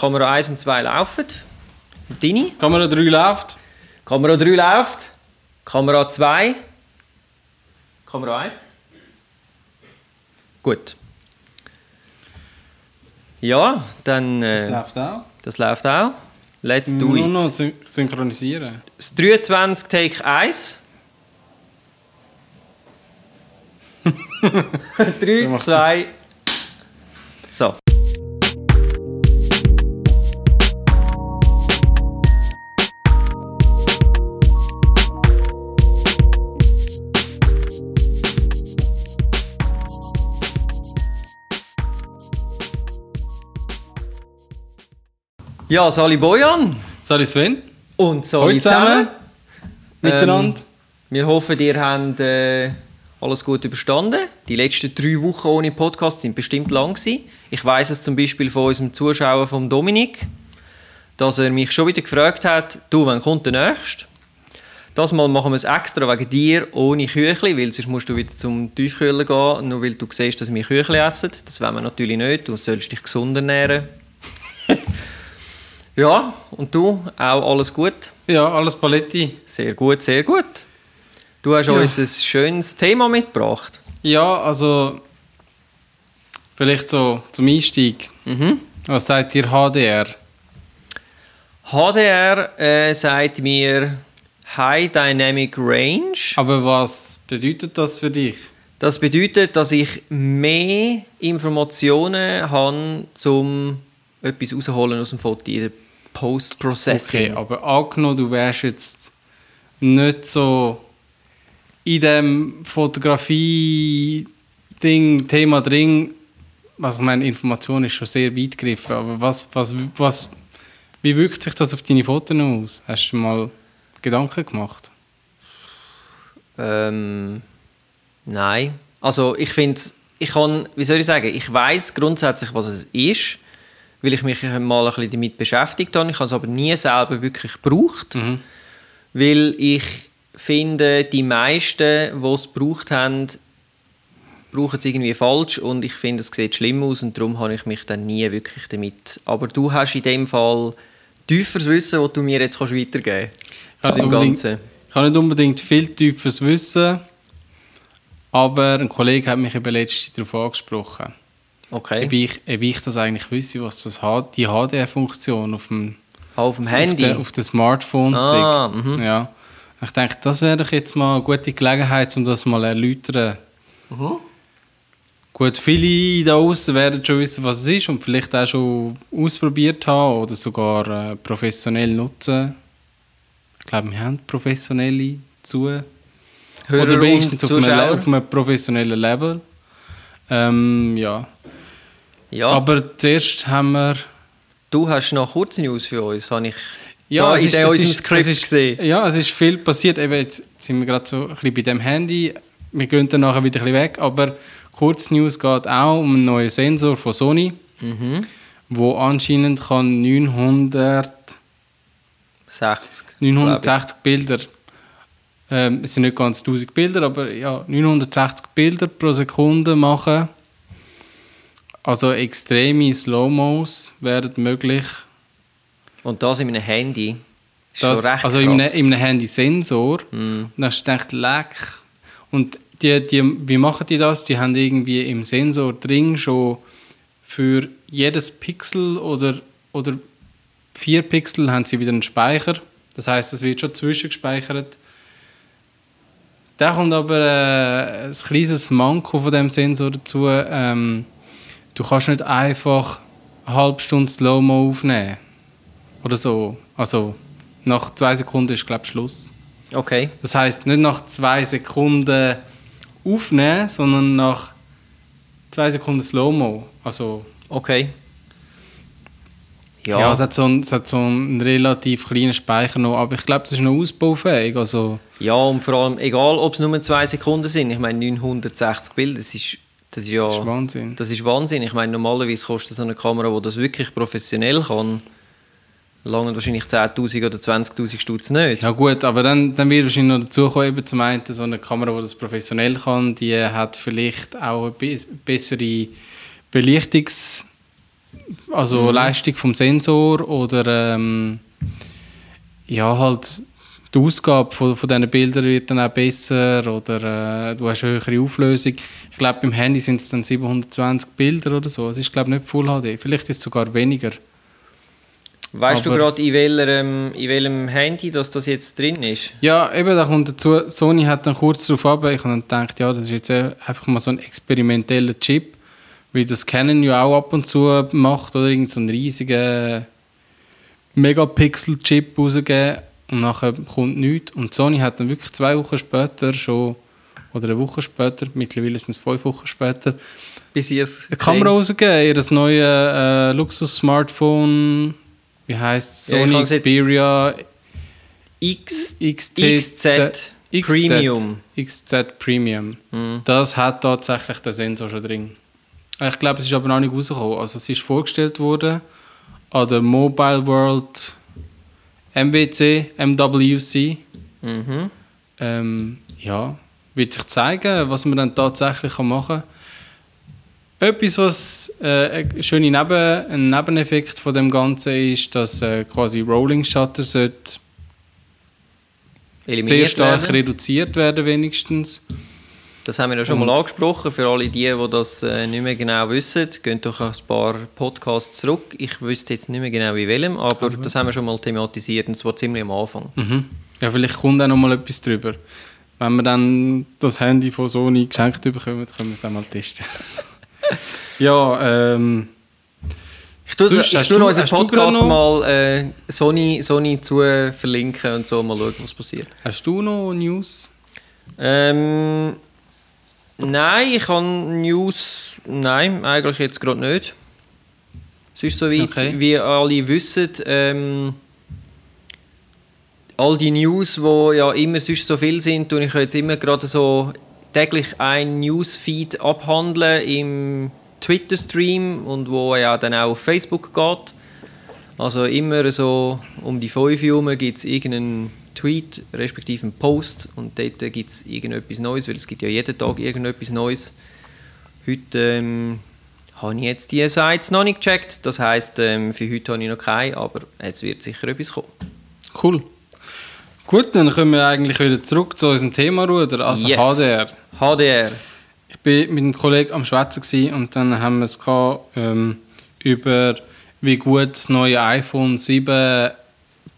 Kamera 1 und 2 laufen. Deine? Kamera 3 läuft. Kamera 3 läuft. Kamera 2. Kamera 1. Gut. Ja, dann. Das Äh, läuft auch. das läuft auch. Let's do Nur it. noch syn synchronisieren. Das 23 Take 1. 3, 2. So. Ja, Sali Bojan Sali Sven. und Sali zusammen. zusammen. Miteinander. Ähm, wir hoffen, ihr habt äh, alles gut überstanden. Die letzten drei Wochen ohne Podcast sind bestimmt lang gewesen. Ich weiß es zum Beispiel von unserem Zuschauer von Dominik, dass er mich schon wieder gefragt hat, du, wann kommt der nächste? Das Mal machen wir es extra wegen dir ohne Küchli, weil sonst musst du wieder zum Tiefkühler gehen, nur weil du siehst, dass wir Küchli essen. Das wollen wir natürlich nicht, du sollst dich gesund ernähren. Ja, und du, auch alles gut? Ja, alles Paletti. Sehr gut, sehr gut. Du hast Ja. uns ein schönes Thema mitgebracht. Ja, also vielleicht so zum Einstieg. Mhm. Was sagt ihr HDR? HDR äh, sagt mir High Dynamic Range. Aber was bedeutet das für dich? Das bedeutet, dass ich mehr Informationen habe, um etwas rausholen aus dem Foto, in der Post-Processing. Okay, aber angenommen, du wärst jetzt nicht so in dem Fotografie-Ding, Thema drin. Was ich meine, Information ist schon sehr weit gegriffen, aber was, was, was, wie wirkt sich das auf deine Fotos aus? Hast du mal Gedanken gemacht? Ähm, nein. Also ich finde ich kann, wie soll ich sagen, ich weiß grundsätzlich, was es ist, weil ich mich mal ein bisschen damit beschäftigt habe. Ich habe es aber nie selber wirklich gebraucht, Mhm. weil ich finde, die meisten, die es gebraucht haben, brauchen es irgendwie falsch und ich finde, es sieht schlimm aus und darum habe ich mich dann nie wirklich damit... Aber du hast in dem Fall tieferes Wissen, das du mir jetzt kannst weitergeben kannst. Ganzen. Ich habe nicht unbedingt viel tiefes Wissen, aber ein Kollege hat mich eben letztens darauf angesprochen, Okay. ob, ich, ob ich das eigentlich wüsste, was das hat, die HDR-Funktion auf dem, Auf dem auf Handy? auf den Smartphones Ah, mhm. Ja. Ich denke, das wäre doch jetzt mal eine gute Gelegenheit, um das mal zu erläutern. Mhm. Gut, viele da außen werden schon wissen, was es ist und vielleicht auch schon ausprobiert haben oder sogar äh, professionell nutzen. Ich glaube, wir haben professionelle zu. Hörer oder wenigstens auf einem, auf einem professionellen Level. Ähm, ja. Ja, Aber zuerst haben wir. du hast noch kurze News für uns, habe ich Ja, da es in ist, es unserem ist, Skript ist, gesehen. Ja, es ist viel passiert. Eben jetzt sind wir gerade so ein bisschen bei dem Handy. Wir gehen dann nachher wieder ein bisschen weg. Aber kurz News geht auch um einen neuen Sensor von Sony, Mhm. wo anscheinend kann 900, 60. 960 Bilder. Ähm, es sind nicht ganz 1000 Bilder, aber ja, 960 Bilder pro Sekunde machen. Also extreme Slow-Mos werden möglich. Und das in einem Handy. Ist Das, schon recht also in einem, in einem Handy-Sensor. Mm. Und dann hast du gedacht, leck. Und die, die, wie machen die das? Die haben irgendwie im Sensor drin schon für jedes Pixel oder, oder vier Pixel haben sie wieder einen Speicher. Das heißt, es wird schon zwischengespeichert. Da kommt aber äh, ein kleines Manko von dem Sensor dazu. Ähm, du kannst nicht einfach eine halbe Stunde Slow-Mo aufnehmen. Oder so. Also nach zwei Sekunden ist, glaube ich, Schluss. Okay. Das heißt nicht nach zwei Sekunden aufnehmen, sondern nach zwei Sekunden Slow-Mo. Also, Okay. ja, Ja, es, hat so einen, es hat so einen relativ kleinen Speicher noch, aber ich glaube, das ist noch ausbaufähig. Also, ja, und vor allem, egal ob es nur zwei Sekunden sind, ich meine 960 Bilder, das ist, das ist ja... das ist Wahnsinn. Das ist Wahnsinn. Ich meine, normalerweise kostet so eine Kamera, die das wirklich professionell kann, lange wahrscheinlich 10'000 oder 20'000 Stutz nicht. Ja gut, aber dann, dann wird wahrscheinlich noch dazu kommen, eben zum einen, so eine Kamera, die das professionell kann, die hat vielleicht auch eine be bessere Belichtungsqualität Also Mhm. Leistung vom Sensor oder ähm, ja, halt die Ausgabe von, von diesen Bildern wird dann auch besser oder äh, du hast eine höhere Auflösung. Ich glaube, beim Handy sind es dann 720 Bilder oder so. Es ist, glaube ich, nicht Full HD. Vielleicht ist es sogar weniger. Weißt du Aber- gerade, in, welchem, in welchem Handy dass das jetzt drin ist? Ja, eben, da kommt dazu, Sony hat dann kurz darauf ab, ich habe dann gedacht, ja, das ist jetzt einfach mal so ein experimenteller Chip, wie das Canon ja auch ab und zu macht, oder irgend so einen riesigen Megapixel-Chip rausgeben und nachher kommt nichts. Und Sony hat dann wirklich zwei Wochen später schon, oder eine Woche später, mittlerweile sind es fünf Wochen später, Bis ihr es eine Kamera rausgegeben, ihr das neue äh, Luxus-Smartphone, wie heißt es? Ja, Sony nicht- Xperia X, XT XZ Premium. XZ Premium. Mhm. Das hat tatsächlich den Sensor schon drin. Ich glaube, es ist aber noch nicht rausgekommen. Also es ist vorgestellt worden an der Mobile World MWC, MWC. Mhm. Ähm, ja, wird sich zeigen, was man dann tatsächlich machen kann. Etwas, was äh, ein schöner Neben, ein Nebeneffekt von dem Ganzen ist, dass äh, quasi Rolling Shutter sollte sehr stark werden. reduziert werden wenigstens. Das haben wir ja schon Und- mal angesprochen. Für alle die, die das äh, nicht mehr genau wissen, gehen doch ein paar Podcasts zurück. Ich wüsste jetzt nicht mehr genau wie welchem, aber das haben wir schon mal thematisiert und zwar ziemlich am Anfang. Mhm. Ja, vielleicht kommt auch noch mal etwas drüber. Wenn wir dann das Handy von Sony geschenkt bekommen, können wir es auch mal testen. ja, ähm, Ich tue, Sonst ich tue unseren Podcast noch- mal äh, Sony, Sony zu verlinken und so mal schauen, was passiert. hast du noch News? Ähm, nein, ich habe News. Nein, eigentlich jetzt gerade nicht. Es ist soweit, Okay. wie alle wissen, ähm, all die News, die ja immer sonst so viel sind, tue ich jetzt immer gerade so täglich ein Newsfeed abhandeln im Twitter-Stream und wo ja dann auch auf Facebook geht. Also immer so um die 5 Uhr gibt es irgendeinen Tweet, respektive einen Post und dort gibt es irgendetwas Neues, weil es gibt ja jeden Tag irgendetwas Neues. Heute ähm, habe ich jetzt die Sites noch nicht gecheckt, das heisst, ähm, für heute habe ich noch keine, aber es wird sicher etwas kommen. Cool. Gut, dann kommen wir eigentlich wieder zurück zu unserem Thema, Ruder, also Yes. HDR. HDR. Ich war mit einem Kollegen am Schwätzen und dann haben wir es gehabt, ähm, über wie gut das neue iPhone 7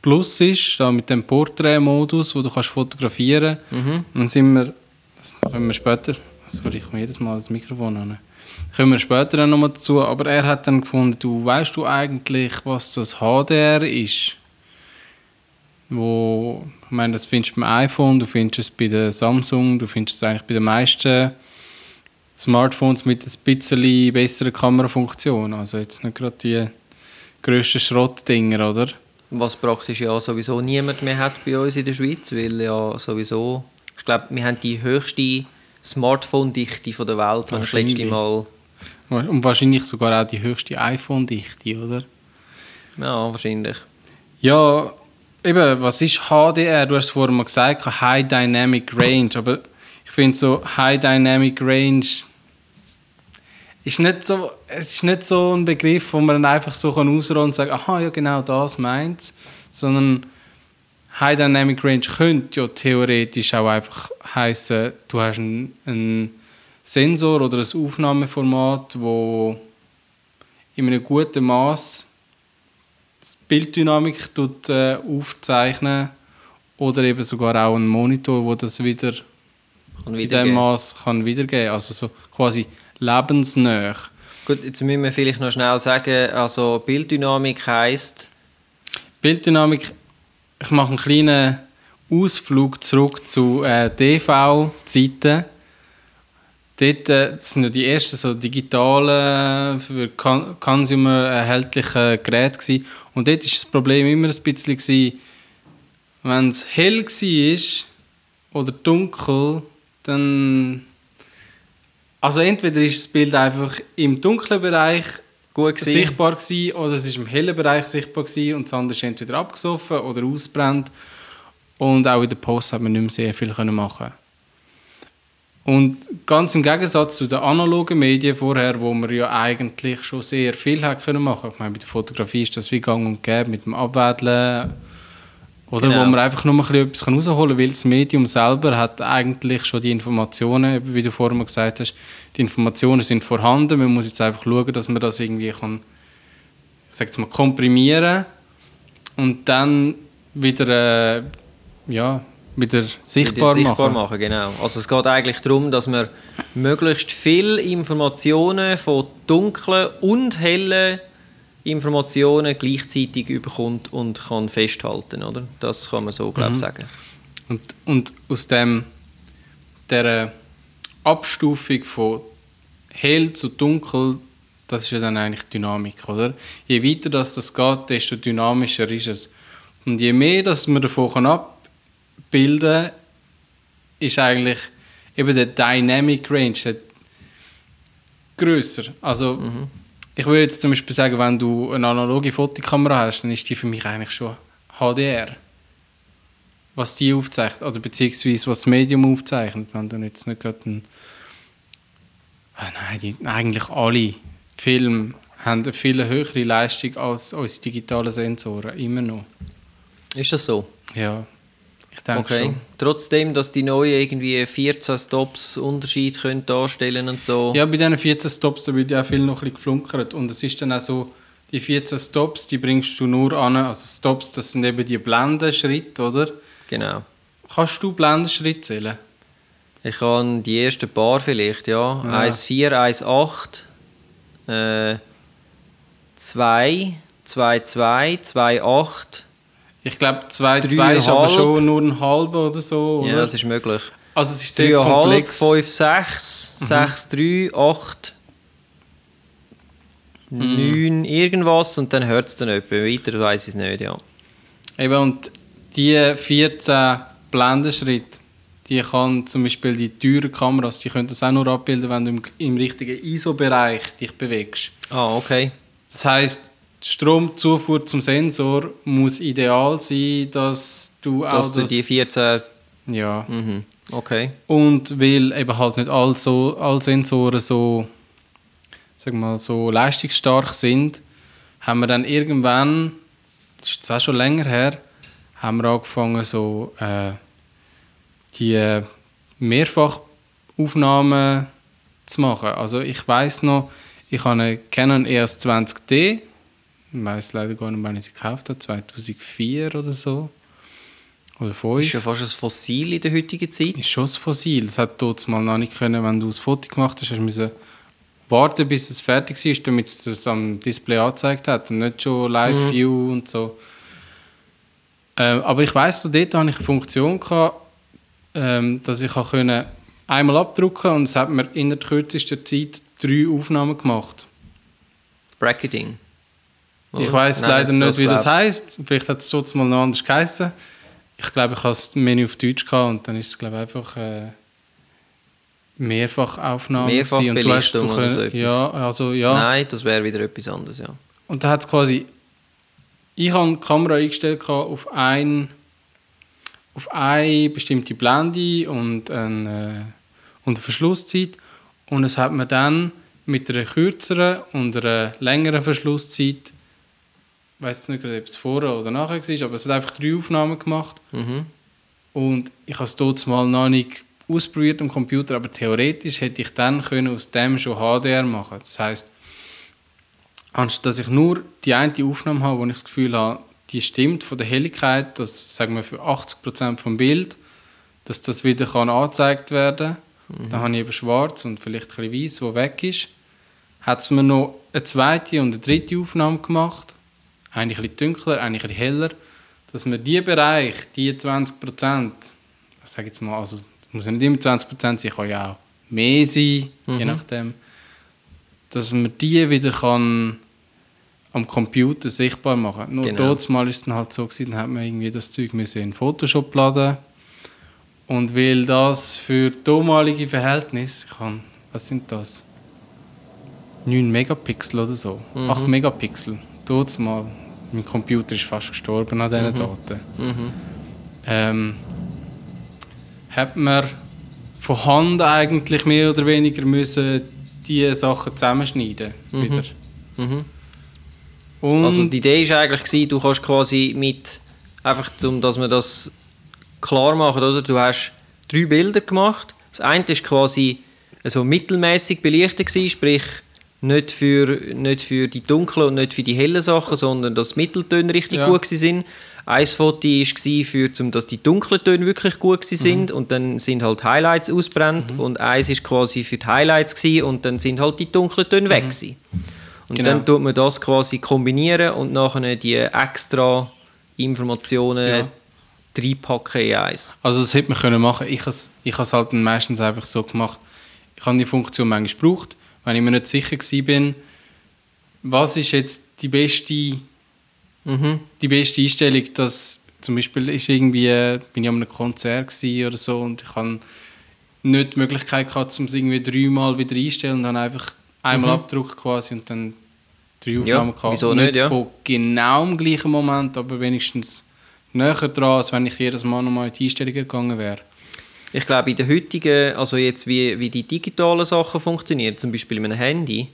Plus ist, da mit dem Portrait-Modus, wo du kannst fotografieren kannst. Mhm. Dann sind wir, das können wir später, sorry, ich komme jedes Mal das Mikrofon an. Kommen wir später dann nochmal dazu, aber er hat dann gefunden, du weißt du eigentlich, was das HDR ist? Wo, ich meine, das findest du beim iPhone, du findest es bei der Samsung, du findest es eigentlich bei den meisten Smartphones mit ein bisschen besseren Kamerafunktion. Also jetzt nicht gerade die grössten Schrottdinger, oder? Was praktisch ja sowieso niemand mehr hat bei uns in der Schweiz, weil ja sowieso, ich glaube, wir haben die höchste Smartphone-Dichte der Welt, habe ich letzte Wahrscheinlich. Mal, Und wahrscheinlich sogar auch die höchste iPhone-Dichte, oder? ja, wahrscheinlich. Ja, eben, was ist HDR? Du hast es vorhin mal gesagt, High Dynamic Range. Aber ich finde so, High Dynamic Range ist nicht so, es ist nicht so ein Begriff, wo man dann einfach so kann ausrollen und sagen, aha, ja genau das meint es. Sondern High Dynamic Range könnte ja theoretisch auch einfach heißen, du hast einen, einen Sensor oder ein Aufnahmeformat, wo in einem guten Maß Bilddynamik tut, äh, aufzeichnen oder eben sogar auch ein Monitor, wo das wieder Kann in dem Maß kann wiedergeben. Also so quasi lebensnah. Gut, jetzt müssen wir vielleicht noch schnell sagen, also Bilddynamik heisst, Bilddynamik. Ich mache einen kleinen Ausflug zurück zu äh, DV-Zeiten. Dort äh, sind ja die ersten so digitalen, für Con Consumer erhältliche Geräte gewesen. Und dort war das Problem immer ein bisschen, gewesen, wenn es hell war oder dunkel, dann... Also entweder ist das Bild einfach im dunklen Bereich gut gewesen. sichtbar gewesen, oder es ist im hellen Bereich sichtbar gewesen, und das andere ist entweder abgesoffen oder ausbrennt. Und auch in der Post hat man nicht mehr sehr viel machen Und ganz im Gegensatz zu den analogen Medien vorher, wo man ja eigentlich schon sehr viel hat können machen. Ich meine, bei der Fotografie ist das wie gang und gäbe mit dem Abwedeln. Oder Genau. wo man einfach nur ein bisschen etwas rausholen kann, weil das Medium selber hat eigentlich schon die Informationen, wie du vorhin mal gesagt hast, die Informationen sind vorhanden. Man muss jetzt einfach schauen, dass man das irgendwie kann, ich sag jetzt mal, komprimieren und dann wieder, äh, ja, wieder sichtbar, Wieder sichtbar machen. machen. Genau. Also es geht eigentlich darum, dass man möglichst viele Informationen von dunklen und hellen Informationen gleichzeitig überkommt und kann festhalten, oder? Das kann man so, Mhm. glaube ich, sagen. Und, und aus dem, der Abstufung von hell zu dunkel, das ist ja dann eigentlich Dynamik, oder? Je weiter das, das geht, desto dynamischer ist es. Und je mehr dass man davon abbilden kann, ist eigentlich eben der Dynamic Range der grösser. Also ich würde jetzt zum Beispiel sagen, wenn du eine analoge Fotokamera hast, dann ist die für mich eigentlich schon HDR was die aufzeichnet, oder beziehungsweise was das Medium aufzeichnet, wenn du jetzt nicht gerade ein... Ah, nein, die, eigentlich alle Filme haben eine viel höhere Leistung als unsere digitalen Sensoren, immer noch. Ist das so? Ja, ich denke Okay. schon. Trotzdem, dass die neuen irgendwie 14 Stops Unterschied können darstellen und so. Ja, bei diesen 14 Stops, da wird ja auch viel noch ein bisschen geflunkert und es ist dann auch so, die 14 Stops, die bringst du nur an, also Stops, das sind eben die Blendenschritte, oder? Genau. Kannst du Blendenschritte zählen? Ich habe die ersten paar vielleicht, ja. Ja. 1,4, 1,8, äh, 2, 2,2, 2,8. Ich glaube, 2 Drei 2 ist aber schon nur ein halber oder so, oder? Ja, das ist möglich. Also es ist sehr 3,5, komplex. 5, 6, 6, 3, 8, 9, irgendwas und dann hört es dann etwa. Weiter weiß ich es nicht, ja. Eben, und die 14 Blendenschritte, die kann zum Beispiel die teuren Kameras, die können das auch nur abbilden, wenn du im, im richtigen ISO-Bereich dich bewegst. Ah, okay. Das heißt, die Stromzufuhr zum Sensor muss ideal sein, dass du Dass auch du das... die 14... ja. Mhm. Okay. Und weil eben halt nicht all, so, alle Sensoren so, sag mal, so leistungsstark sind, haben wir dann irgendwann, das ist jetzt auch schon länger her, haben wir angefangen so äh, die Mehrfachaufnahmen zu machen. Also ich weiß noch, ich habe eine Canon EOS 20D, ich weiß leider gar nicht, wann ich sie gekauft habe, 2004 oder so. Oder 5. Ist ja fast ein Fossil in der heutigen Zeit. Ist schon ein Fossil. Es hat dort mal noch nicht können, wenn du ein Foto gemacht hast, hast du müssen warten, bis es fertig ist, damit es das am Display angezeigt hat und nicht schon Live-View und so. Ähm, aber ich weiss, so dort hatte ich eine Funktion, gehabt, ähm, dass ich können einmal abdrucken und es hat mir in der kürzesten Zeit drei Aufnahmen gemacht. Bracketing. Ich Oder? weiß Nennen leider nicht, wie das heißt. Vielleicht hat es trotzdem mal noch anders geheißen. Ich glaube, ich habe das Menü auf Deutsch gehabt und dann ist es glaube ich, einfach äh, Mehrfachaufnahme. Mehrfachbelichtung oder so können, etwas. Ja, also ja. Nein, das wäre wieder etwas anderes, ja. Und da hat es quasi. Ich habe die Kamera eingestellt auf ein auf eine bestimmte Blende und, ein, äh, und eine Verschlusszeit. Und es hat mir dann mit einer kürzeren und einer längeren Verschlusszeit, ich weiß nicht, ob es vorher oder nachher war, aber es hat einfach drei Aufnahmen gemacht. Mhm. Und ich habe es dort mal noch nicht ausprobiert am Computer, aber theoretisch hätte ich dann können aus dem schon HDR machen. Das heißt, anstatt dass ich nur die eine Aufnahme habe, wo ich das Gefühl habe, die stimmt von der Helligkeit, das sagen wir für 80% vom Bild, dass das wieder kann angezeigt werden kann. Dann habe ich eben schwarz und vielleicht ein bisschen weiß, wo weg ist. Hat es mir noch eine zweite und eine dritte Aufnahme gemacht. Eine ein bisschen dunkler, eine ein bisschen heller. Dass wir diesen Bereich, die 20%, ich sage jetzt mal, also es muss ja nicht immer 20% sein, kann ja auch mehr sein, je nachdem, dass man die wieder kann am Computer sichtbar machen. Nur Genau. dort mal ist es dann halt so gewesen, dann hat man irgendwie das Zeug müssen in Photoshop laden und weil das für damalige Verhältnisse, kann, was sind das? 9 Megapixel oder so, 8 Megapixel, dort mal, mein Computer ist fast gestorben an diesen Daten. Mhm. Ähm, hat man von Hand eigentlich mehr oder weniger müssen die Sachen zusammenschneiden wieder. Mhm. Also die Idee war eigentlich, gewesen, du kannst quasi mit, einfach um, dass wir das klar machen, oder? Du hast drei Bilder gemacht. Das eine ist quasi so mittelmäßig belichtet gewesen, sprich nicht für, nicht für die dunklen und nicht für die hellen Sachen, sondern dass die Mitteltöne richtig Ja. gut sind. Ein Foto war, für, dass die dunklen Töne wirklich gut sind Mhm. und dann sind halt Highlights ausbrennt und eins ist quasi für die Highlights gewesen, und dann sind halt die dunklen Töne weg gewesen. Und Genau. dann tut man das quasi kombinieren und nachher die extra Informationen Ja. reinpacken in eins. Also das hätte man können machen. Ich habe es ich has halt meistens einfach so gemacht. Ich habe die Funktion manchmal gebraucht, wenn ich mir nicht sicher bin, was ist jetzt die beste, Mhm. die beste Einstellung, dass zum Beispiel ist irgendwie, bin ich an einem Konzert oder so und ich habe nicht die Möglichkeit gehabt, um es irgendwie dreimal wieder einstellen und dann einfach einmal abdrucken quasi und dann drei Aufnahmen gehabt. wieso nicht, ja. von genau im gleichen Moment, aber wenigstens näher dran, als wenn ich jedes Mal nochmal in die Einstellungen gegangen wäre. Ich glaube, in der heutigen, also jetzt wie, wie die digitalen Sachen funktionieren, zum Beispiel mit einem Handy,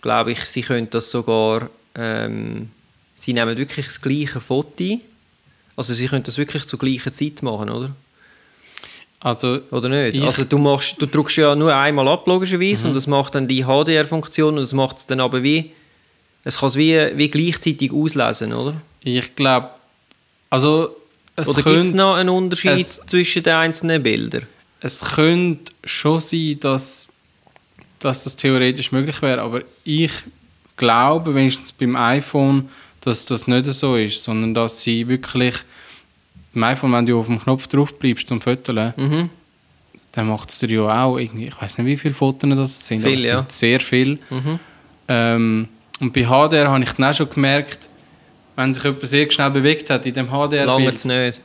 glaube ich, sie können das sogar, ähm, sie nehmen wirklich das gleiche Foto, also sie können das wirklich zur gleichen Zeit machen, oder? Also, Oder nicht? Ich- also du, machst, du drückst ja nur einmal ab, logischerweise, und das macht dann die HDR-Funktion und das macht es dann aber wie, es kann es wie, wie gleichzeitig auslesen, oder? ich glaube, also es oder gibt es noch einen Unterschied es- zwischen den einzelnen Bildern? es könnte schon sein, dass, dass das theoretisch möglich wäre, aber ich glaube, wenigstens beim iPhone, dass das nicht so ist, sondern dass sie wirklich beim iPhone, wenn du auf dem Knopf drauf bleibst zum Foteln, Mhm. dann macht es dir ja auch irgendwie, ich weiß nicht, wie viele Fotos das sind, aber Viel, es ja. sind sehr viel. Mhm. Ähm, und bei HDR habe ich dann auch schon gemerkt, wenn sich jemand sehr schnell bewegt hat in dem Lange HDR-Bild, es nicht.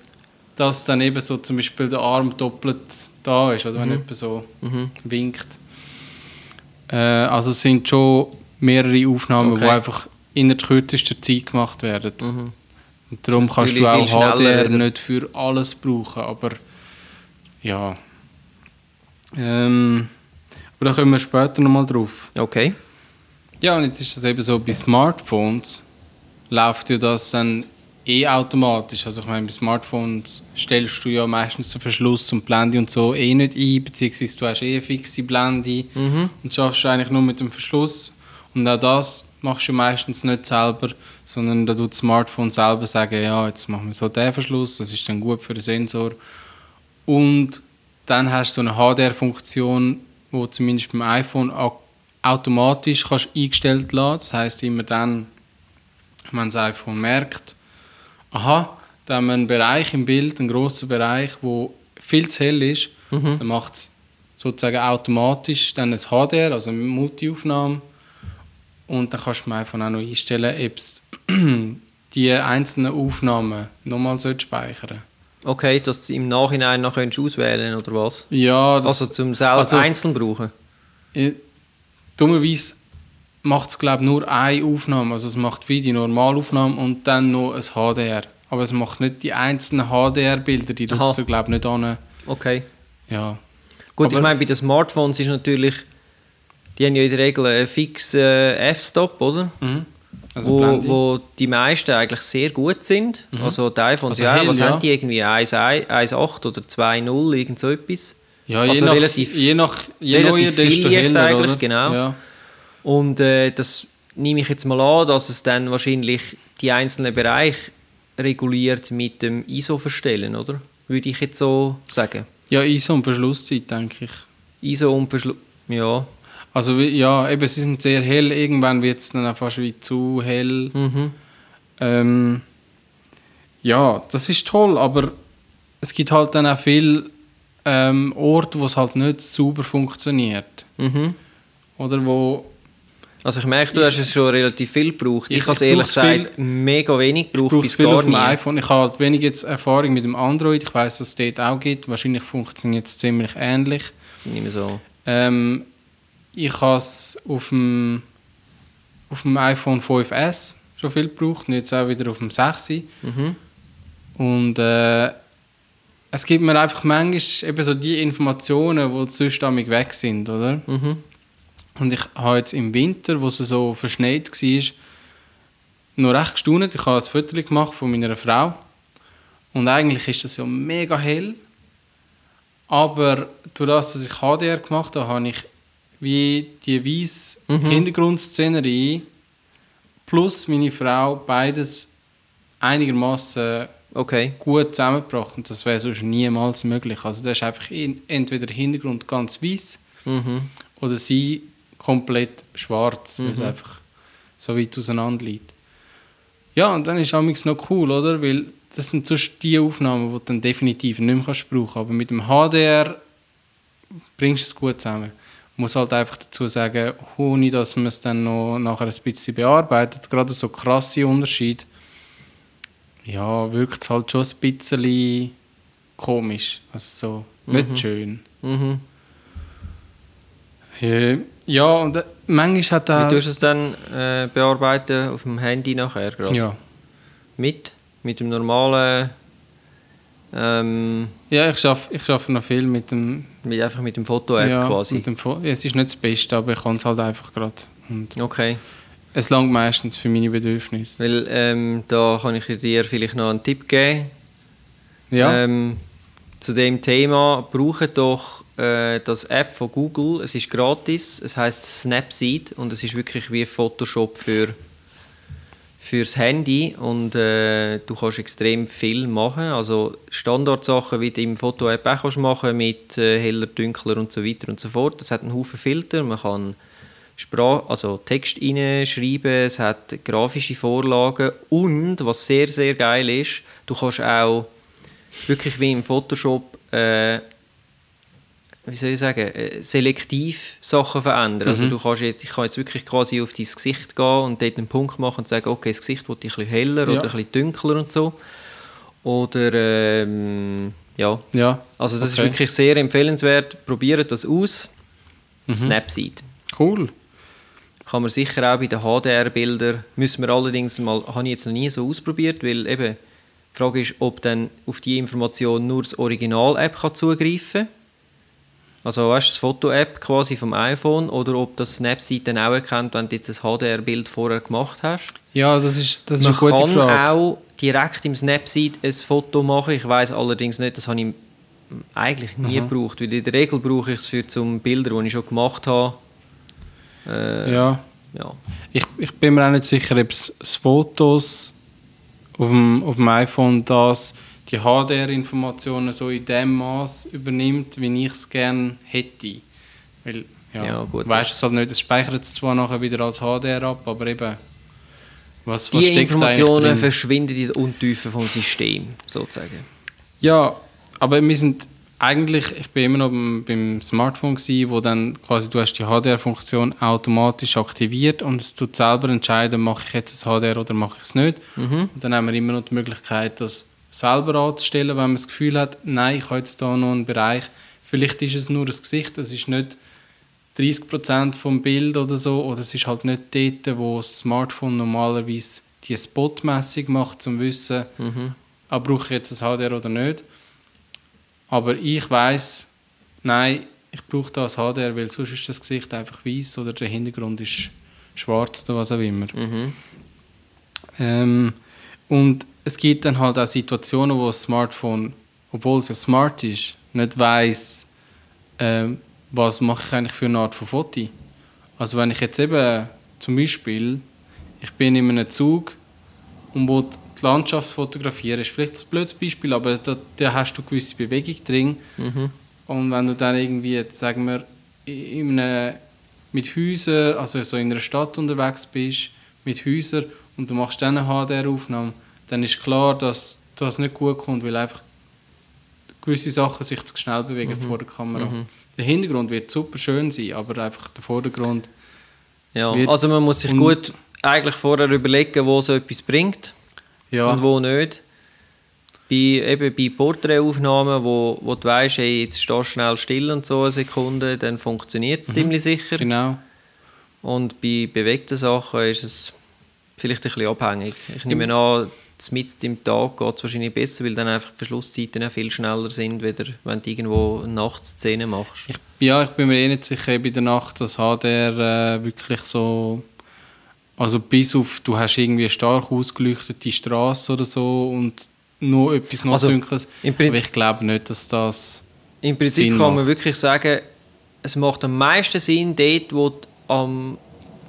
dass dann eben so zum Beispiel der Arm doppelt da ist, oder wenn jemand so Mhm. winkt. Äh, also es sind schon mehrere Aufnahmen, Okay. die einfach in der kürzesten Zeit gemacht werden. Mhm. Und darum kannst du auch HDR nicht für alles brauchen, aber ja. Ähm, aber da kommen wir später nochmal drauf. Okay. Ja, und jetzt ist das eben so, bei Smartphones läuft ja das dann eh automatisch. Also ich meine, bei Smartphones stellst du ja meistens den Verschluss und Blende und so eh nicht ein, beziehungsweise du hast eh eine fixe Blende und schaffst eigentlich nur mit dem Verschluss. Und auch das machst du meistens nicht selber, sondern da tut das Smartphone selber sagen, ja, jetzt machen wir so den Verschluss, das ist dann gut für den Sensor. Und dann hast du so eine HDR-Funktion, wo zumindest beim iPhone au- automatisch kannst eingestellt lassen. Das heißt immer dann, wenn das iPhone merkt, aha, da haben wir einen Bereich im Bild, einen grossen Bereich, wo viel zu hell ist, dann macht es sozusagen automatisch dann ein HDR, also eine Multiaufnahme. Und dann kannst du mir iPhone auch noch einstellen, ob es die einzelnen Aufnahmen nochmal speichern. Okay, dass du im Nachhinein noch könntest auswählen oder was? Ja, das, also zum selber also- einzeln brauchen. Äh, dummerweise macht es glaube nur eine Aufnahme. Also es macht wie die Normalaufnahme und dann noch ein HDR. Aber es macht nicht die einzelnen HDR-Bilder, die tut du glaube nicht an. Okay. Ja. Gut, Aber- ich meine, bei den Smartphones ist natürlich, die haben ja in der Regel einen fixen äh, F-Stop, oder? Mhm. Also wo, wo die meisten eigentlich sehr gut sind. Also die iPhones, Also ja, hell, was ja. haben die irgendwie? 1,1 1,8 oder 2,0, irgend so etwas. ja, je also nach, relativ- je nach je neuer, desto heller, eigentlich, oder? genau. Ja. Und äh, das nehme ich jetzt mal an, dass es dann wahrscheinlich die einzelnen Bereiche reguliert mit dem ISO-Verstellen, oder? Würde ich jetzt so sagen. ja, ISO und Verschlusszeit, denke ich. ISO und Verschluss. Ja. Also ja, eben, sie sind sehr hell. Irgendwann wird es dann auch fast wie zu hell. Mhm. Ähm, ja, das ist toll, aber es gibt halt dann auch viele ähm, Orte, wo es halt nicht sauber funktioniert. Mhm. Oder wo... Also ich merke, du hast es schon relativ viel gebraucht. Ich, Ich- habe es ich ehrlich gesagt mega wenig Ich gebraucht, brauche bis viel gar auf dem nie. iPhone. Ich habe halt wenig jetzt Erfahrung mit dem Android. Ich weiß, dass es dort auch gibt. Wahrscheinlich funktioniert es ziemlich ähnlich. Nicht mehr so. Ähm, ich habe es auf dem, auf dem iPhone 5S schon viel gebraucht und jetzt auch wieder auf dem 6. Mhm. Und äh, es gibt mir einfach manchmal eben so die Informationen, die sonst weg sind, oder? Mhm. Und ich habe jetzt im Winter, wo es so verschneit war, noch recht gestaunt. Ich habe ein Foto gemacht von meiner Frau. Und eigentlich ist das ja mega hell. Aber durch das, dass ich HDR gemacht habe, habe ich wie die weiße Mhm. Hintergrundszenerie plus meine Frau beides einigermaßen Okay. gut zusammengebracht. Und das wäre sonst niemals möglich. Also da ist einfach in, entweder der Hintergrund ganz weiß Mhm. oder sie komplett schwarz, weil es Mhm. einfach so weit auseinander liegt. Ja, und dann ist es noch cool, oder? Weil das sind sonst die Aufnahmen, die du dann definitiv nicht mehr kannst brauchen Aber mit dem HDR bringst du es gut zusammen. Ich muss halt einfach dazu sagen, ohne dass man es dann noch nachher ein bisschen bearbeitet, gerade so krasse Unterschied, ja, wirkt es halt schon ein bisschen komisch. Also so nicht schön. Mhm. Ja, Ja, und äh, manchmal hat Wie er... tust du es dann äh, bearbeiten auf dem Handy nachher gerade? Ja. Mit? Mit dem normalen... Ähm, ja, ich arbeite ich arbeite noch viel mit dem... mit, einfach mit dem Foto-App ja, quasi? Mit dem Fo- ja, es ist nicht das Beste, aber ich kann es halt einfach gerade. Okay. es langt meistens für meine Bedürfnisse. Weil ähm, da kann ich dir vielleicht noch einen Tipp geben. Ja, Ähm, zu dem Thema brauche doch äh, das App von Google. Es ist gratis. Es heißt Snapseed und es ist wirklich wie Photoshop für fürs Handy und äh, du kannst extrem viel machen. Also Standardsachen, wie du im Foto-App auch kannst machen mit äh, heller, dunkler und so weiter und so fort. Es hat einen Haufen Filter. Man kann Sprach also Text hineinschreiben, es hat grafische Vorlagen und was sehr, sehr geil ist, du kannst auch wirklich wie im Photoshop äh, wie soll ich sagen, äh, selektiv Sachen verändern. Also du kannst jetzt, ich kann jetzt wirklich quasi auf dein Gesicht gehen und dort einen Punkt machen und sagen, okay, das Gesicht ich ein bisschen heller Ja. oder ein bisschen dunkler und so. Oder ähm, ja, ja. also das Okay. ist wirklich sehr empfehlenswert. Probiert das aus. Mhm. Snapseed Cool. kann man sicher auch bei den HDR-Bildern, müssen wir allerdings mal, habe ich jetzt noch nie so ausprobiert, weil eben die Frage ist, ob dann auf die Information nur das Original-App zugreifen kann. Also weißt du, das Foto-App quasi vom iPhone oder ob das Snapseed dann auch erkennt, wenn du jetzt ein HDR-Bild vorher gemacht hast. Ja, das ist, das ist man eine gute kann Frage. auch direkt im Snapseed ein Foto machen. Ich weiß allerdings nicht, das habe ich eigentlich nie gebraucht, weil in der Regel brauche ich es für zum Bilder, die ich schon gemacht habe. Äh, Ja. ja. Ich, ich bin mir auch nicht sicher, ob es Fotos auf dem, auf dem iPhone das die HDR-Informationen so in dem Maß übernimmt, wie ich es gerne hätte. Weil, ja, Ja, gut, weißt das- es halt nicht, es speichert es zwar nachher wieder als HDR ab, aber eben, was, was Die steckt da Informationen verschwinden in der Untiefe vom System, sozusagen. Ja, aber wir sind eigentlich, ich bin immer noch beim, beim Smartphone gewesen, wo dann quasi du hast die HDR-Funktion automatisch aktiviert und es tut selber entscheiden, mache ich jetzt ein HDR oder mache ich es nicht. Und dann haben wir immer noch die Möglichkeit, das selber anzustellen, wenn man das Gefühl hat, nein, ich habe jetzt da noch einen Bereich, vielleicht ist es nur das Gesicht, es ist nicht 30% vom Bild oder so, oder es ist halt nicht dort, wo das Smartphone normalerweise die Spotmessung macht, zum Wissen, ah, brauche ich jetzt ein HDR oder nicht. Aber ich weiß, nein, ich brauche da ein HDR, weil sonst ist das Gesicht einfach weiß oder der Hintergrund ist schwarz oder was auch immer. Mhm. Ähm, und es gibt dann halt auch Situationen, wo das Smartphone, obwohl es ja smart ist, nicht weiß, ähm, was mache ich eigentlich für eine Art von Foto. Also wenn ich jetzt eben zum Beispiel, ich bin in einem Zug und will die Landschaft fotografieren, ist vielleicht ein blödes Beispiel, aber da, da hast du gewisse Bewegung drin. Und wenn du dann irgendwie, jetzt sagen wir, in einem, mit Häusern, also so in einer Stadt unterwegs bist, mit Häusern und du machst dann eine HDR-Aufnahme, dann ist klar, dass das nicht gut kommt, weil einfach gewisse Sachen sich zu schnell bewegen vor der Kamera. Der Hintergrund wird super schön sein, aber einfach der Vordergrund. Ja, also man muss sich gut eigentlich vorher überlegen, wo so etwas bringt Ja, und wo nicht. Bei, eben bei Porträtaufnahmen, wo, wo du weißt, hey, jetzt stehst du schnell still und so eine Sekunde, dann funktioniert es ziemlich sicher. genau. Und bei bewegten Sachen ist es vielleicht ein bisschen abhängig. Ich nehme an, mit im Tag geht es wahrscheinlich besser, weil dann einfach die Verschlusszeiten auch viel schneller sind, wieder, wenn du irgendwo Nachtszenen machst. Ich, ja, ich bin mir eh nicht sicher bei der Nacht, dass HDR äh, wirklich so also bis auf, du hast irgendwie stark ausgeleuchtete Straße oder so und nur etwas noch Also, Dunkles. Aber ich glaube nicht, dass das... Im Prinzip Sinn kann man macht. wirklich sagen, es macht am meisten Sinn dort, wo du am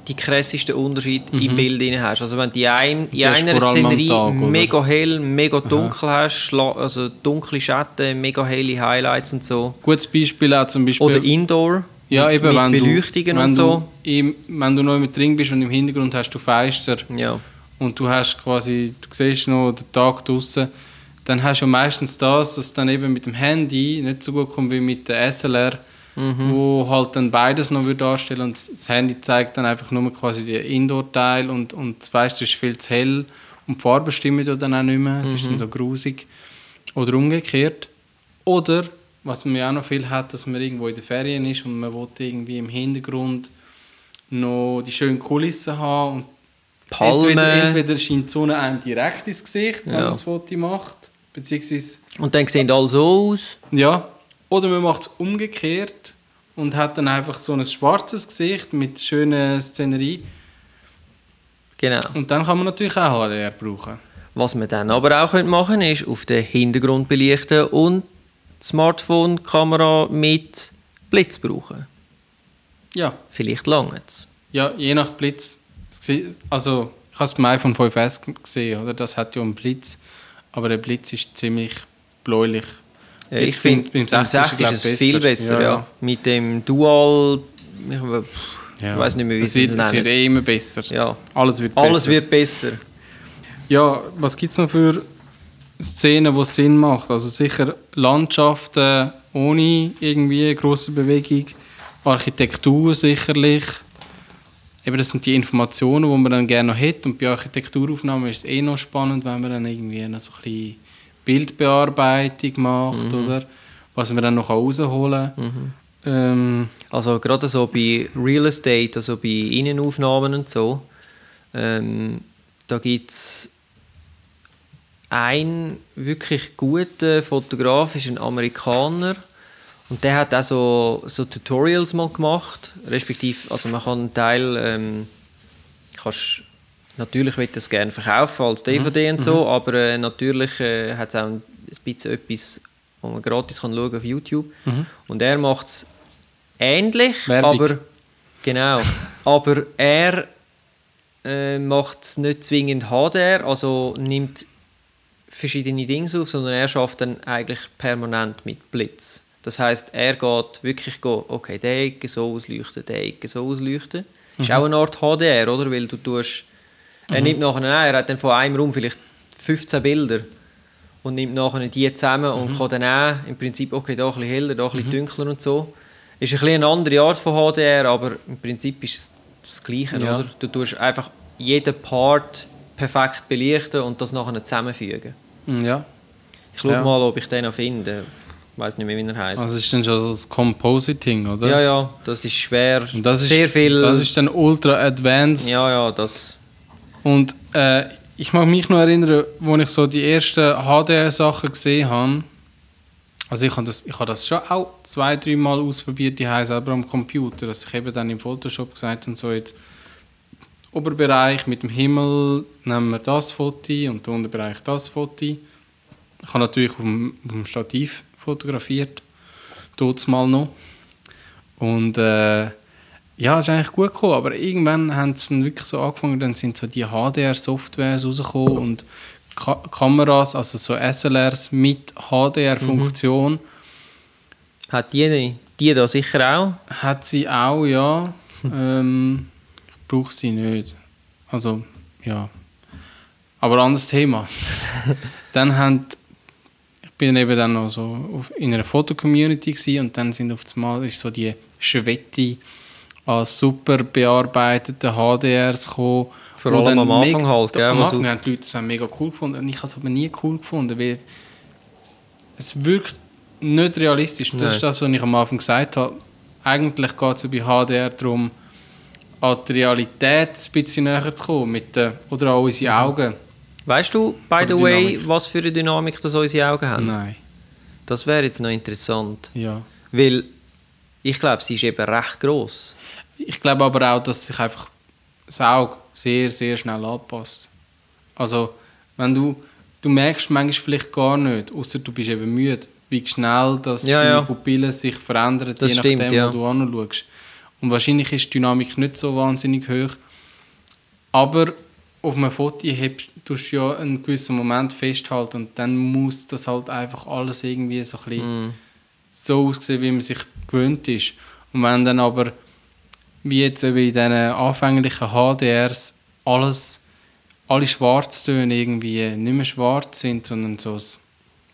die krassesten Unterschied im Bild drin hast. Also wenn du in, einem, in Mhm. hast einer Szenerie Tag, mega hell, mega dunkel hast, schla- also dunkle Schatten, mega helle Highlights und so. Gutes Beispiel auch zum Beispiel... Oder Indoor, ja, eben, mit wenn Beleuchtungen du, wenn und so. Du im, wenn du noch mit drin bist und im Hintergrund hast du Fenster Ja. und du hast quasi, du siehst noch den Tag draußen, dann hast du meistens das, dass dann eben mit dem Handy nicht so gut kommt wie mit der SLR, Mhm. wo halt dann beides noch würde darstellen und das Handy zeigt dann einfach nur quasi den Indoor-Teil und, und das Fenster ist viel zu hell und die Farben stimmen ja dann auch nicht mehr, es ist Mhm. dann so grusig. Oder umgekehrt. Oder, was man ja auch noch viel hat, dass man irgendwo in den Ferien ist und man will irgendwie im Hintergrund noch die schönen Kulissen haben und Palmen. Entweder, entweder scheint die Sonne einem direkt ins Gesicht, wenn Ja. man das Foto macht, beziehungsweise, Und dann sehen alle so aus. ja, oder man macht es umgekehrt und hat dann einfach so ein schwarzes Gesicht mit schöner Szenerie Genau. und dann kann man natürlich auch HDR brauchen. Was man dann aber auch machen könnte, ist auf den Hintergrund belichten und die Smartphone-Kamera mit Blitz brauchen. Ja, Vielleicht lange ja je nach Blitz, also ich habe es beim iPhone 5S gesehen, oder? das hat ja einen Blitz, aber der Blitz ist ziemlich bläulich. Ja, ich finde, beim- beim beim 6 6 ist ist es viel besser, Ja, ja. Mit dem Dual... Ich we- ich weiß nicht mehr, wie es wird, es wird eh immer besser. Ja. Alles wird Alles besser. wird besser. Ja, was gibt es noch für Szenen, wo es Sinn macht? Also sicher Landschaften ohne irgendwie große Bewegung, Architektur sicherlich. Eben, das sind die Informationen, die man dann gerne noch hätte. Und bei Architekturaufnahmen ist es eh noch spannend, wenn man dann irgendwie noch so ein bisschen Bildbearbeitung macht, oder? Was man dann noch rausholen kann. Ähm, Also gerade so bei Real Estate, also bei Innenaufnahmen und so, ähm, da gibt es einen wirklich guten Fotograf, ist ein Amerikaner und der hat auch so, so Tutorials mal gemacht, respektive, also man kann einen Teil, ähm, kannst, natürlich will das gerne verkaufen als DVD und so, aber äh, natürlich äh, hat es auch ein, bisschen etwas, wo man gratis kann schauen auf YouTube und er macht es ähnlich, Werbung. aber genau, aber er äh, macht es nicht zwingend HDR, also nimmt verschiedene Dinge auf, sondern er schafft dann eigentlich permanent mit Blitz. Das heißt, er geht wirklich, go, okay, der Ecke so ausleuchten, der Ecke so ausleuchten. Ist auch eine Art HDR, oder? Weil du tust, er nimmt nachher, nein, er hat dann von einem Raum vielleicht 15 Bilder und nimmt nachher die zusammen und kann dann auch im Prinzip, okay, da ein bisschen heller, da ein bisschen dunkler und so. Ist ein bisschen eine andere Art von HDR, aber im Prinzip ist es das Gleiche, Ja. oder? Du tust einfach jeden Part perfekt belichten und das nachher zusammenfügen. ja. Ich schaue Ja. mal, ob ich den noch finde. Ich weiß nicht mehr, wie er heißt. Also ist dann schon das Compositing, oder? ja, ja, das ist schwer. Das sehr ist, viel. Das ist dann ultra advanced. ja, ja, das. Und äh, ich mag mich noch erinnern, als ich so die ersten HDR-Sachen gesehen habe. Also ich habe das, ich habe das schon auch zwei, drei Mal ausprobiert, die heißt selber am Computer, dass ich eben dann im Photoshop gesagt habe, so jetzt Oberbereich mit dem Himmel nehmen wir das Foto und der Unterbereich das Foto. Ich habe natürlich auf dem, auf dem Stativ fotografiert, dort mal noch. Und äh, ja, es ist eigentlich gut gekommen, aber irgendwann haben sie wirklich so angefangen, dann sind so die HDR-Softwares rausgekommen und Ka Kameras, also so SLRs mit HDR-Funktion, Hat die, die da sicher auch? hat sie auch, ja. ähm, ich brauche sie nicht. Also, ja. Aber anderes Thema. dann haben ich bin eben dann noch so in einer Fotocommunity und dann sind auf einmal ist so die Schwette an super bearbeiteten HDRs gekommen. Vor allem am Anfang halt, gell, Am Anfang haben die Leute es auch mega cool gefunden und ich habe es aber nie cool gefunden, weil es wirkt nicht realistisch. Das Nein. ist das, was ich am Anfang gesagt habe. Eigentlich geht es bei HDR darum, an die Realität ein bisschen näher zu kommen. Mit den, oder an unsere Augen. Weißt du, by the way, was für eine Dynamik das unsere Augen haben? Nein. Das wäre jetzt noch interessant. Ja. Weil ich glaube, sie ist eben recht gross. Ich glaube aber auch, dass sich einfach das Auge sehr, sehr schnell anpasst. Also, wenn du, du merkst manchmal vielleicht gar nicht, außer du bist eben müde, wie schnell dass Ja, deine ja. Pupillen sich verändern, Das je stimmt, nachdem, ja. wo du anschaust. Und wahrscheinlich ist die Dynamik nicht so wahnsinnig hoch. Aber auf einem Foto hebst, tust du ja einen gewissen Moment festhalten und dann muss das halt einfach alles irgendwie so ein bisschen Mhm. so aussehen, wie man sich gewöhnt ist. Und wenn dann aber, wie jetzt eben in diesen anfänglichen HDRs, alles, alle Schwarztöne irgendwie nicht mehr schwarz sind, sondern so ein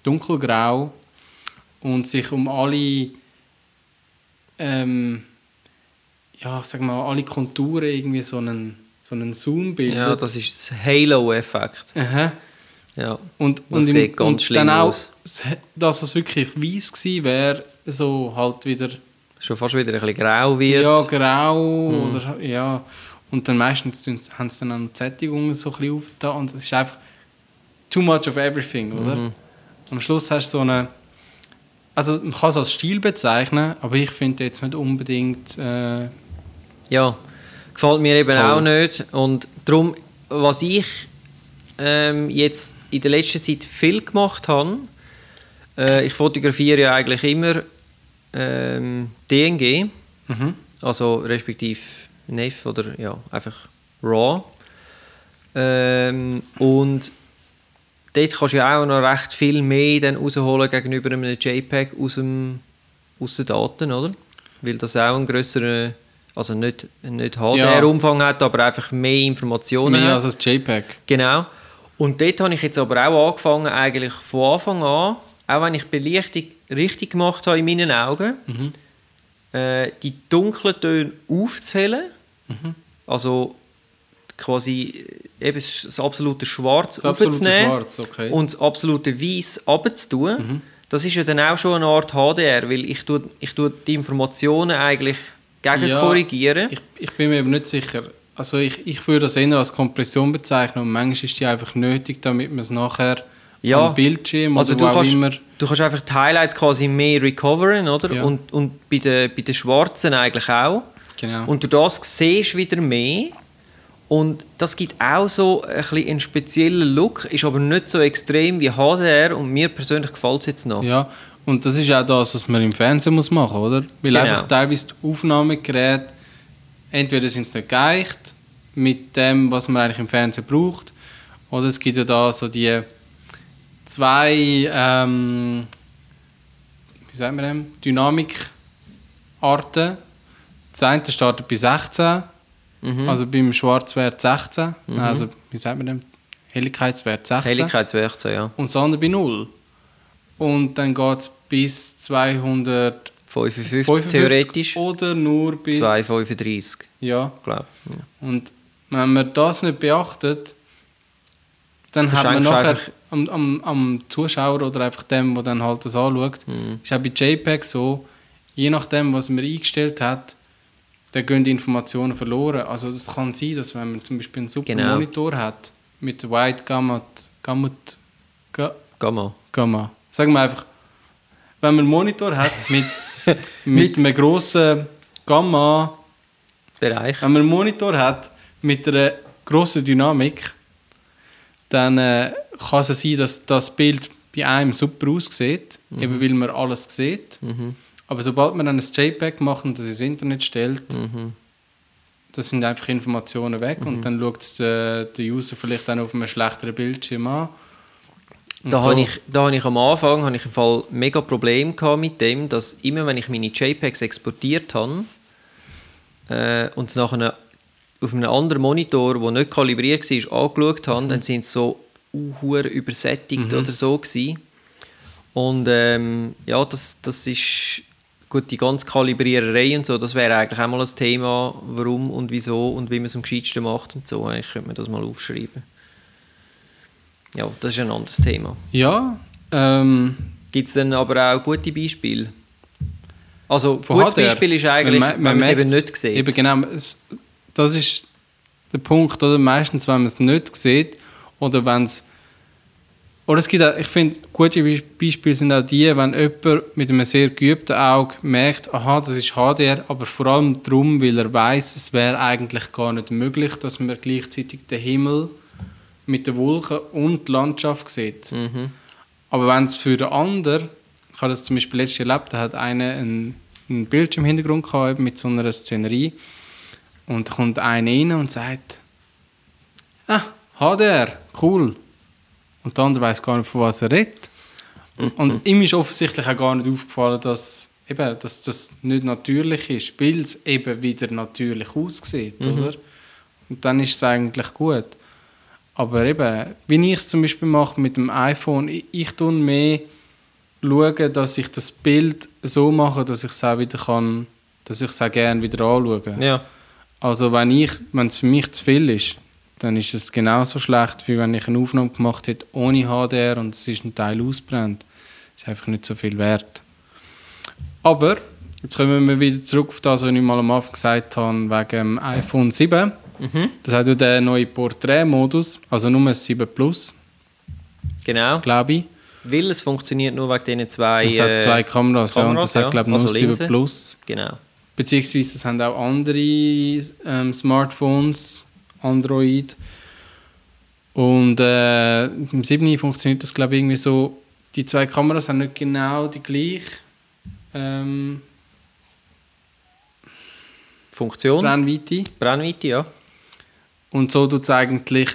dunkelgrau und sich um alle, ähm, ja, sag mal, alle Konturen irgendwie so einen, so einen Zoom bildet. Ja, das ist das Halo-Effekt. Aha. Ja. Und, Das und, sieht ganz und schlimm dann auch, aus. dass es wirklich weiß gewesen wäre, so halt wieder Schon fast wieder ein bisschen grau wird. ja, grau Mhm. oder ja. Und dann meistens haben sie dann auch noch die Sättigung so ein bisschen aufgetan und es ist einfach too much of everything, oder? Mhm. Am Schluss hast du so eine also man kann es als Stil bezeichnen, aber ich finde jetzt nicht unbedingt äh, Ja, gefällt mir eben Toll. auch nicht. Und darum, was ich ähm, jetzt in der letzten Zeit viel gemacht habe, äh, ich fotografiere ja eigentlich immer ähm, DNG, mhm. also respektive NEF oder ja, einfach RAW. Ähm, und dort kannst du ja auch noch recht viel mehr dann rausholen gegenüber einem JPEG aus, dem, aus den Daten, oder? Weil das auch einen grösseren, also nicht, nicht HDR-Umfang hat, aber einfach mehr Informationen mehr hat. als ein JPEG. Genau. Und dort habe ich jetzt aber auch angefangen, eigentlich von Anfang an, auch wenn ich die Belichtung richtig gemacht habe in meinen Augen, Mhm. äh, die dunklen Töne aufzuhellen. Mhm. Also quasi äh, eben das absolute Schwarz Das absolute aufzunehmen Schwarz, okay. und das absolute Weiß abzutun. Mhm. Das ist ja dann auch schon eine Art HDR, weil ich tue, ich tue die Informationen eigentlich gegen Ja, korrigieren. Ich, ich bin mir eben nicht sicher. Also ich, ich würde das eher als Kompression bezeichnen und manchmal ist die einfach nötig, damit man es nachher Ja. am Bildschirm Also oder du kannst, immer... du kannst einfach die Highlights quasi mehr recoveren, oder? Ja. Und, und bei den, bei den Schwarzen eigentlich auch. Genau. Und durch das siehst du wieder mehr. Und das gibt auch so ein bisschen einen speziellen Look, ist aber nicht so extrem wie HDR und mir persönlich gefällt es jetzt noch. Ja, und das ist auch das, was man im Fernsehen muss machen muss, oder? Weil Genau. einfach teilweise die Aufnahmegeräte, entweder sind sie nicht geeicht mit dem, was man eigentlich im Fernsehen braucht, oder es gibt ja da so die zwei, ähm, wie sagt man dem, Dynamikarten. Das eine startet bei 16, Mhm. also beim Schwarzwert 16, also wie sagt man dem, Helligkeitswert 16. Helligkeitswerte, ja. Und das andere bei 0. Und dann geht es bis 255 55 theoretisch, Oder nur bis... 235, Ja. glaube Und wenn man das nicht beachtet, dann hat man nachher am, am, am Zuschauer oder einfach dem, der dann halt das anschaut, Mhm. ist auch bei JPEG so, je nachdem, was man eingestellt hat, dann gehen die Informationen verloren. Also das kann sein, dass wenn man zum Beispiel einen super Genau. Monitor hat, mit Wide Gamma, Gamma, Ga, Gamma. Gamma. Sagen wir einfach, wenn man einen Monitor hat mit, mit einem grossen Gamma, Bereich. wenn man einen Monitor hat mit einer grossen Dynamik, dann äh, kann es sein, dass das Bild bei einem super aussieht, eben weil man alles sieht. Mhm. Aber sobald man dann ein JPEG macht und das ins Internet stellt, Mhm. das sind einfach Informationen weg und dann schaut es der, der User vielleicht dann auf einem schlechteren Bildschirm an. Und Da so. habe ich, da habe ich am Anfang habe ich im Fall mega Problem mit dem, dass immer wenn ich meine JPEGs exportiert habe äh, und es nachher auf einem anderen Monitor, der nicht kalibriert war, angeschaut habe, dann sind sie so uh, übersättigt oder so gewesen. Und ähm, ja, das, das ist gut, die ganze Kalibriererei und so, das wäre eigentlich auch mal ein Thema, warum und wieso und wie man es am gescheitsten macht und so. Eigentlich könnte man das mal aufschreiben. Ja, das ist ein anderes Thema. Ja, ähm, Gibt es dann aber auch gute Beispiele? Also, Von gutes. Beispiel ist eigentlich, Man- wenn man man es eben nicht sieht. Eben genau, es, das ist der Punkt, oder? Meistens, wenn man es nicht sieht oder wenn es oder es gibt auch, ich finde, gute Be- Beispiele sind auch die, wenn jemand mit einem sehr geübten Auge merkt, aha, das ist HDR, aber vor allem darum, weil er weiß, es wäre eigentlich gar nicht möglich, dass man gleichzeitig den Himmel mit den Wolken und die Landschaft sieht. Aber wenn es für den anderen, ich habe das zum Beispiel letztes Jahr erlebt, da hat einer einen, einen Bildschirmhintergrund gehabt, mit so einer Szenerie und da kommt einer rein und sagt, ah, HDR, cool. Und der andere weiß gar nicht, von was er redet. Und, ihm ist offensichtlich auch gar nicht aufgefallen, dass, eben, dass das nicht natürlich ist, weil es eben wieder natürlich aussieht. Oder? Und dann ist es eigentlich gut. Aber eben, wie ich es zum Beispiel mache mit dem iPhone, ich, ich tue mehr schauen, dass ich das Bild so mache, dass ich es auch wieder kann, dass ich es auch gerne wieder anschaue. Ja. Also wenn ich, wenn es für mich zu viel ist, dann ist es genauso schlecht, wie wenn ich eine Aufnahme gemacht hätte ohne HDR und es ist ein Teil ausbrennt. Das ist einfach nicht so viel wert. Aber, jetzt kommen wir wieder zurück auf das, was ich mal am Anfang gesagt habe, wegen dem iPhone 7. Das hat ja den neuen Porträtmodus, also nur ein 7 Plus, Genau. glaube ich. Weil es funktioniert nur wegen diesen zwei. Es hat zwei äh, Kameras, ja, und Kameras, das hat, ja. glaube ich, nur Also 7 Linsen. Plus. Genau. Beziehungsweise es haben auch andere ähm, Smartphones, Android. Und äh, im 7 funktioniert das, glaube ich, irgendwie so. Die zwei Kameras haben nicht genau die gleiche ähm, Funktion. Brennweite. Brennweite, ja. Und so tut es eigentlich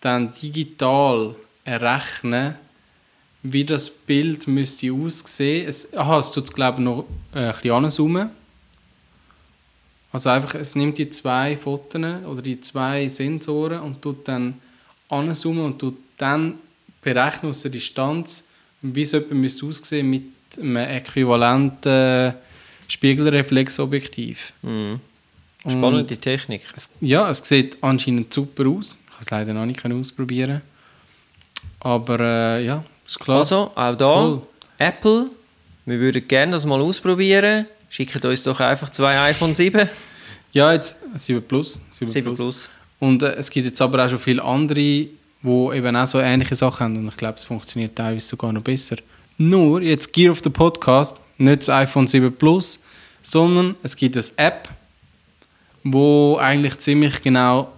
dann digital errechnen, wie das Bild müsste aussehen. Es, aha, es tut es glaube ich noch äh, ein bisschen anzoomen. Also einfach, es nimmt die zwei Fotos oder die zwei Sensoren und tut dann anzoomen und tut dann berechnen aus der Distanz, wie es etwa müsste aussehen mit einem äquivalenten Spiegelreflexobjektiv. Mhm. Und- Spannende Technik. es, ja, es sieht anscheinend super aus. Ich habe es leider noch nicht ausprobieren. Aber äh, ja, ist klar. Also, auch da, Toll. Apple, wir würden gerne das mal ausprobieren. Schickt uns doch einfach zwei iPhone 7. ja, jetzt 7 Plus. 7, 7 Plus. Plus. Und äh, es gibt jetzt aber auch schon viele andere, die eben auch so ähnliche Sachen haben. Und ich glaube, es funktioniert teilweise sogar noch besser. Nur, jetzt Gear of the Podcast, nicht das iPhone 7 Plus, sondern es gibt eine App, wo eigentlich ziemlich genau,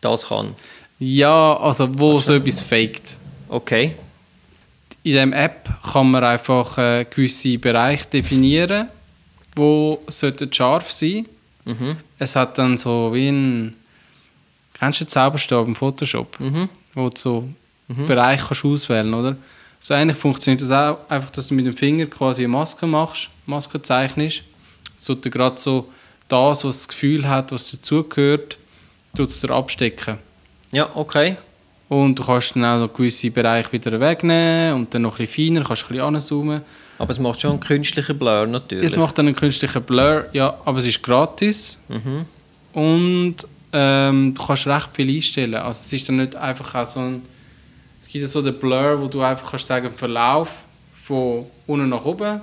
Das kann. ja, also wo so etwas faked. Okay. In dieser App kann man einfach äh, gewisse Bereiche definieren, wo sollten scharf sein. Mhm. Es hat dann so wie ein kennst du den Zauberstab im Photoshop, Mhm. wo du so Bereich kannst auswählen, oder? So ähnlich funktioniert das auch, einfach, dass du mit dem Finger quasi eine Maske machst, Maske zeichnest, so du gerade so das, was das Gefühl hat, was dazugehört, tut es dir abstecken. Ja, okay. Und du kannst dann auch so gewisse Bereiche wieder wegnehmen und dann noch ein bisschen feiner, kannst ein bisschen anzoomen. Aber es macht schon einen künstlichen Blur natürlich. Es macht dann einen künstlichen Blur, ja, aber es ist gratis. Mhm. Und ähm, du kannst recht viel einstellen. Also es ist dann nicht einfach auch so ein... Es gibt ja so den Blur, wo du einfach kannst sagen, Verlauf von unten nach oben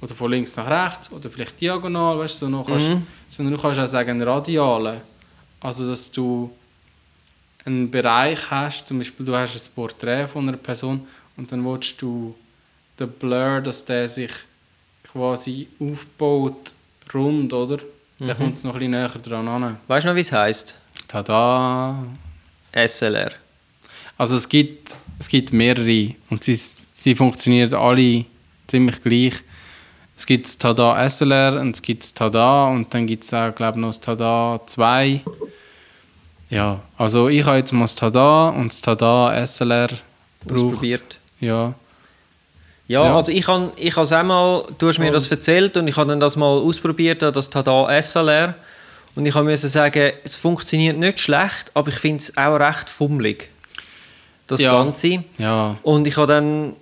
oder von links nach rechts oder vielleicht diagonal, weißt du, so noch kannst, Mhm. sondern du kannst auch sagen radiale. Also dass du einen Bereich hast, zum Beispiel du hast ein Porträt von einer Person und dann willst du den Blur, dass der sich quasi aufbaut rund, oder? Dann kommt es noch ein bisschen näher dran an. Weißt du noch, wie es heisst? Tada! SLR. Also es gibt, es gibt mehrere und sie, sie funktionieren alle ziemlich gleich. Es gibt das Tada SLR und es gibt das Tada und dann gibt es auch, glaube ich, noch das Tada 2. Ja, also ich habe jetzt mal das Tada und das Tada SLR. Ausprobiert. Ja, Ja, Ja. also ich habe ich has einmal, du hast mir das erzählt und ich habe dann das mal ausprobiert, das Tada SLR. Und ich musste sagen, es funktioniert nicht schlecht, aber ich finde es auch recht fummelig. Das Ja. Ganze. ja, Und ich habe dann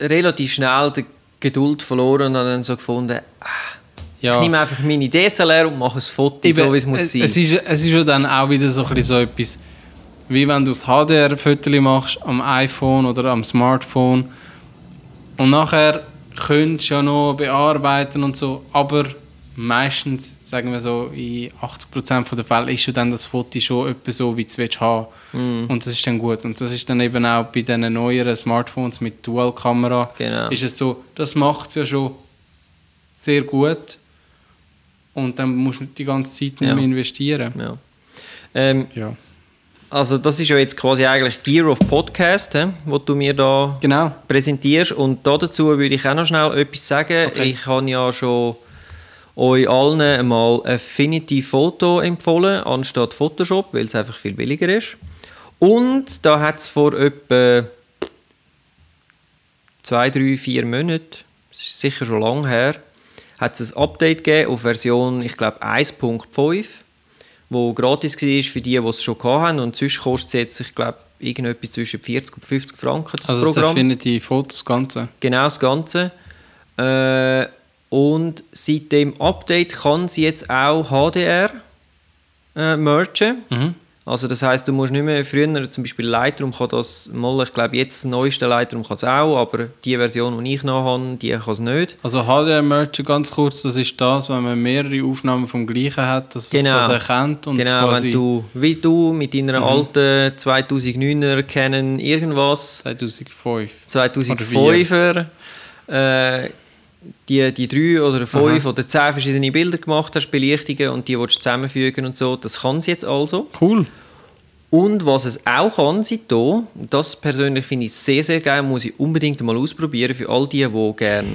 relativ schnell die Geduld verloren und habe dann so gefunden, ah, ja. ich nehme einfach meine DSLR und mache ein Foto, Eben, so wie es muss es, sein. Es ist, es ist ja dann auch wieder so, ein so etwas, wie wenn du das HDR-Foto machst am iPhone oder am Smartphone und nachher könntest du ja noch bearbeiten und so, aber meistens, sagen wir so, in 80% der Fälle ist schon dann das Foto schon etwa so, wie du es haben Mhm. Und das ist dann gut. Und das ist dann eben auch bei diesen neueren Smartphones mit Dual-Kamera, Genau. ist es so, das macht es ja schon sehr gut. Und dann musst du nicht die ganze Zeit nicht Ja. mehr investieren. Ja. Ähm, Ja. also das ist ja jetzt quasi eigentlich Gear of Podcast, hä, wo du mir da Genau. präsentierst. Und da dazu würde ich auch noch schnell etwas sagen. Okay. Ich habe ja schon euch allen einmal Affinity Photo empfohlen, anstatt Photoshop, weil es einfach viel billiger ist. Und da hat es vor etwa zwei, drei, vier Monaten, das ist sicher schon lange her, hat es ein Update gegeben auf Version, ich glaube 1.5, wo gratis war für die, die es schon hatten. Und sonst kostet es jetzt, ich glaube, irgendetwas zwischen 40 und 50 Franken, das Also Programm. Affinity Fotos, das Ganze. Genau das Ganze. Äh, und seit dem Update kann sie jetzt auch HDR äh, mergen. Mhm. Also das heißt, du musst nicht mehr früher, zum Beispiel Lightroom kann das mal, ich glaube jetzt das neueste Lightroom kann es auch, aber die Version, die ich noch habe, die kann es nicht. Also HDR-Merge ganz kurz, das ist das, wenn man mehrere Aufnahmen vom gleichen hat, dass Genau. es das erkennt und genau, quasi wenn du, wie du mit deiner Mhm. alten 2009er Canon irgendwas 2005. 2005er äh, die, die drei oder fünf Aha. oder zehn verschiedene Bilder gemacht hast, Belichtungen und die willst du zusammenfügen und so. Das kann sie jetzt also. Cool. Und was es auch kann, seitdem, das persönlich finde ich sehr, sehr geil, muss ich unbedingt mal ausprobieren für all die, die gerne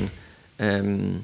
ähm,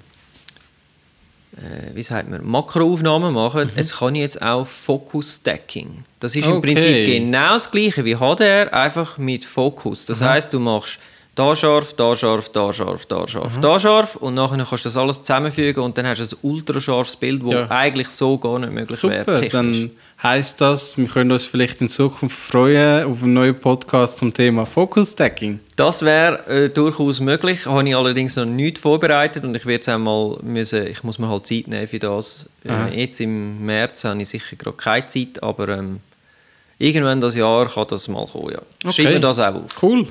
äh, wie sagt man, Makroaufnahmen machen. Es kann jetzt auch Focus Stacking. Das ist im Okay. Prinzip genau das gleiche wie HDR, einfach mit Fokus. Das heißt, du machst da scharf, da scharf, da scharf, da scharf, da scharf und nachher kannst du das alles zusammenfügen und dann hast du ein ultrascharfes Bild, das Ja. eigentlich so gar nicht möglich wäre. Super, technisch. dann heisst das, wir können uns vielleicht in Zukunft freuen auf einen neuen Podcast zum Thema Focus Stacking. Das wäre äh, durchaus möglich. Habe ich allerdings noch nicht vorbereitet und ich werde es einmal müssen, ich muss mir halt Zeit nehmen für das. Äh, jetzt im März habe ich sicher gerade keine Zeit, aber ähm, irgendwann das Jahr kann das mal kommen. Ja. Okay. Schreiben wir das auch auf. Cool.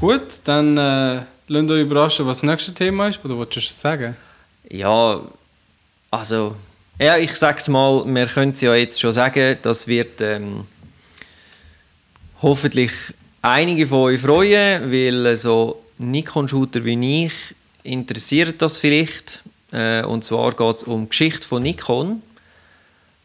Gut, dann äh, lasst euch überraschen, was das nächste Thema ist. Oder wolltest du es sagen? Ja, also, ja, ich sage es mal, wir können es ja jetzt schon sagen, das wird ähm, hoffentlich einige von euch freuen, weil so Nikon-Shooter wie ich interessiert das vielleicht. Äh, und zwar geht es um die Geschichte von Nikon.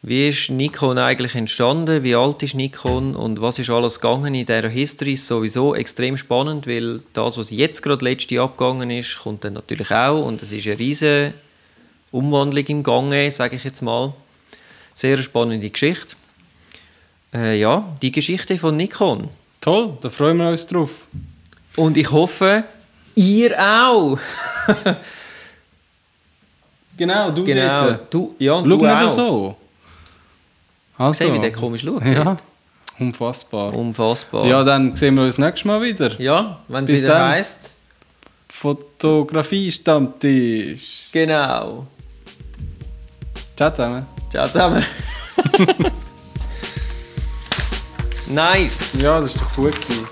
Wie ist Nikon eigentlich entstanden? Wie alt ist Nikon? Und was ist alles gegangen in dieser History? Ist sowieso extrem spannend, weil das, was jetzt gerade letzte abgegangen ist, kommt dann natürlich auch. Und es ist eine riesige Umwandlung im Gange, sage ich jetzt mal. Sehr spannende Geschichte. Äh, ja, die Geschichte von Nikon. Toll, da freuen wir uns drauf. Und ich hoffe, ihr auch. Genau, du genau. dort. Du, ja, und Schau du auch. so. Also, Sehen, wie der komisch schaut. Ja, unfassbar. Unfassbar. Ja, dann sehen wir uns nächstes Mal wieder. ja wenn es wieder dann. heisst. Fotografie-Stammtisch. Genau. Ciao zusammen. Ciao zusammen. nice. Ja, das war doch gut. Gewesen.